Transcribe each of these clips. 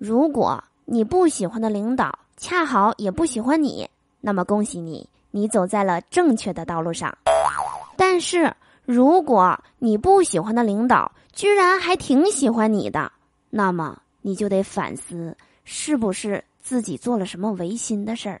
如果你不喜欢的领导恰好也不喜欢你，那么恭喜你，你走在了正确的道路上。但是如果你不喜欢的领导居然还挺喜欢你的，那么你就得反思，是不是自己做了什么违心的事儿。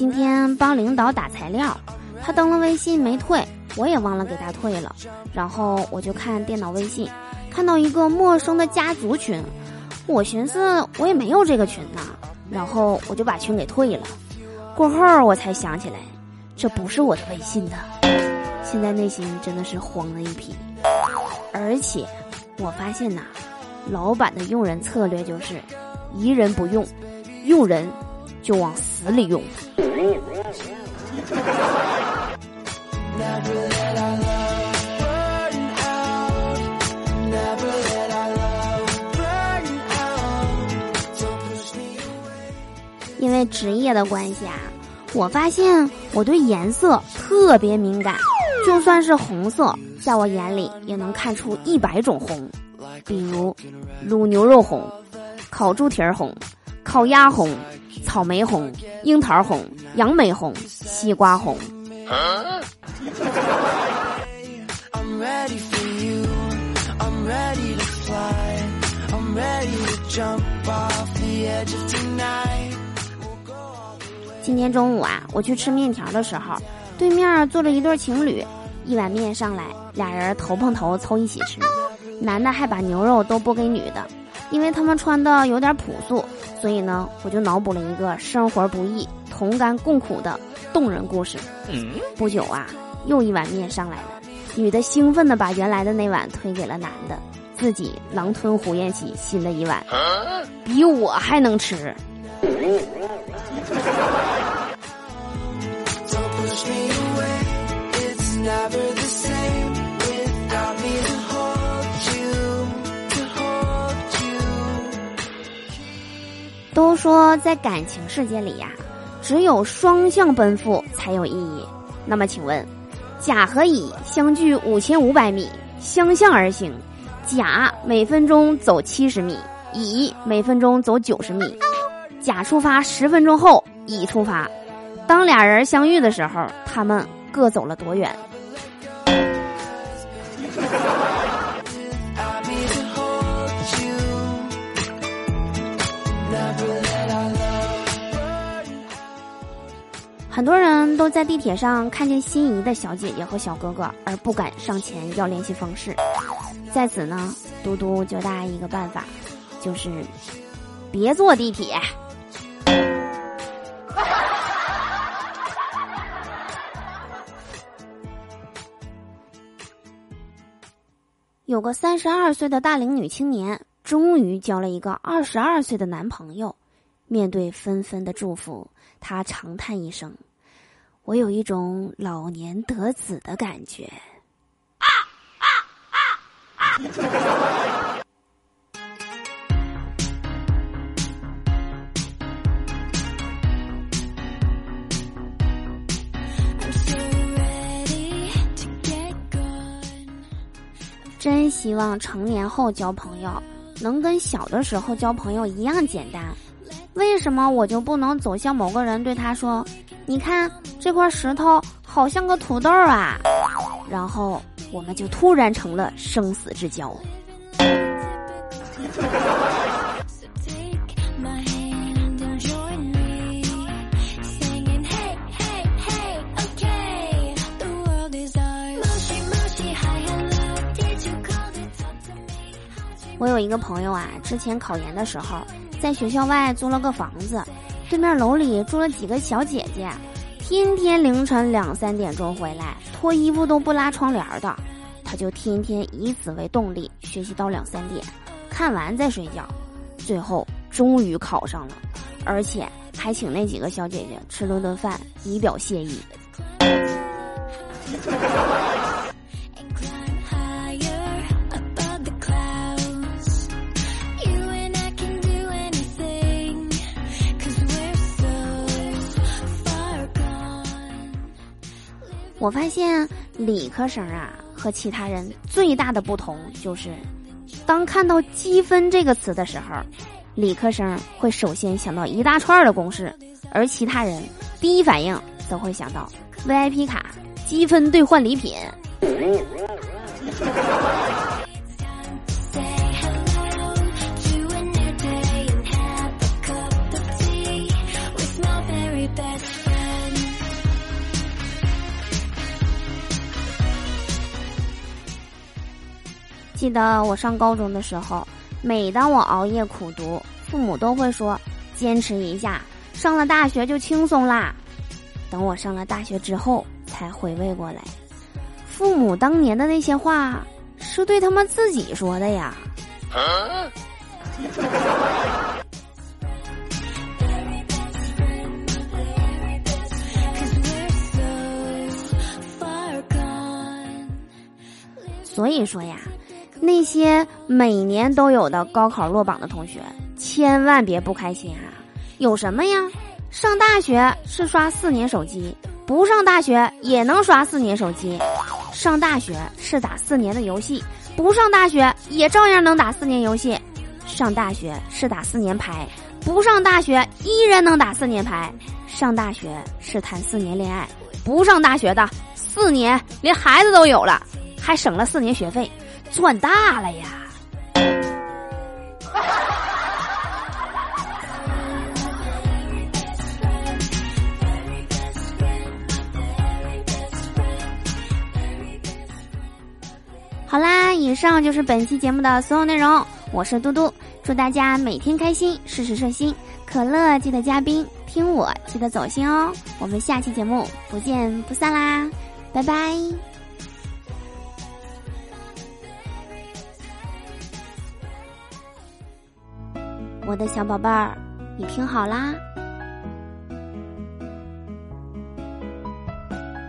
今天帮领导打材料，他登了微信没退，我也忘了给他退了。然后我就看电脑微信，看到一个陌生的家族群，我寻思我也没有这个群呐，然后我就把群给退了。过后我才想起来，这不是我的微信的。现在内心真的是慌了一批，而且我发现呐，老板的用人策略就是疑人不用，用人就往死里用。因为职业的关系啊，我发现我对颜色特别敏感，就算是红色，在我眼里也能看出一百种红，比如卤牛肉红、烤猪蹄儿红、烤鸭红。草莓红、樱桃红、杨梅红、西瓜红。今天中午啊，我去吃面条的时候，对面坐着一对情侣，一碗面上来，俩人头碰头凑一起吃，男的还把牛肉都拨给女的，因为他们穿的有点朴素。所以呢，我就脑补了一个生活不易、同甘共苦的动人故事。不久啊，又一碗面上来了，女的兴奋的把原来的那碗推给了男的，自己狼吞虎咽起新的一碗，比我还能吃。都说在感情世界里呀，只有双向奔赴才有意义。那么请问，甲和乙相距五千五百米，相向而行，甲每分钟走七十米，乙每分钟走九十米。甲出发十分钟后，乙出发。当俩人相遇的时候，他们各走了多远？很多人都在地铁上看见心仪的小姐姐和小哥哥，而不敢上前要联系方式。在此呢，嘟嘟教大家一个办法，就是别坐地铁。有个三十二岁的大龄女青年，终于交了一个二十二岁的男朋友。面对纷纷的祝福，她长叹一声：“我有一种老年得子的感觉。”啊啊啊啊！真希望成年后交朋友能跟小的时候交朋友一样简单。为什么我就不能走向某个人，对他说：“你看这块石头好像个土豆啊！”然后我们就突然成了生死之交。我有一个朋友啊，之前考研的时候。在学校外租了个房子，对面楼里住了几个小姐姐，天天凌晨两三点钟回来，脱衣服都不拉窗帘的。他就天天以此为动力学习到两三点，看完再睡觉。最后终于考上了，而且还请那几个小姐姐吃了顿饭，以表谢意。我发现理科生啊和其他人最大的不同就是，当看到积分这个词的时候，理科生会首先想到一大串的公式，而其他人第一反应都会想到 VIP 卡积分兑换礼品。记得我上高中的时候，每当我熬夜苦读，父母都会说：“坚持一下，上了大学就轻松啦。”等我上了大学之后，才回味过来，父母当年的那些话是对他们自己说的呀。所以说呀。那些每年都有的高考落榜的同学，千万别不开心啊！有什么呀？上大学是刷四年手机，不上大学也能刷四年手机；上大学是打四年的游戏，不上大学也照样能打四年游戏；上大学是打四年牌，不上大学依然能打四年牌；上大学是谈四年恋爱，不上大学的四年连孩子都有了，还省了四年学费。赚大了呀！好啦，以上就是本期节目的所有内容。我是嘟嘟，祝大家每天开心，事事顺心。可乐记得加冰，听我记得走心哦。我们下期节目不见不散啦，拜拜。我的小宝贝儿，你听好啦。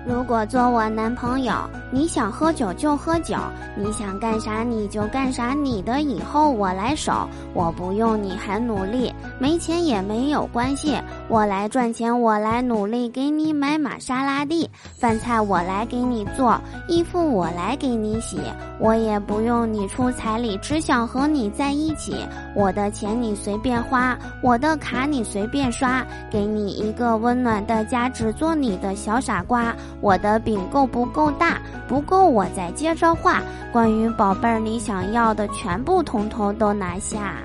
如果做我男朋友，你想喝酒就喝酒，你想干啥你就干啥，你的以后我来守，我不用你很努力，没钱也没有关系，我来赚钱，我来努力给你买玛莎拉蒂，饭菜我来给你做，衣服我来给你洗，我也不用你出彩礼，只想和你在一起，我的钱你随便花，我的卡你随便刷，给你一个温暖的家，只做你的小傻瓜。我的饼够不够大？不够，我再接着画。关于宝贝儿，你想要的全部通通都拿下。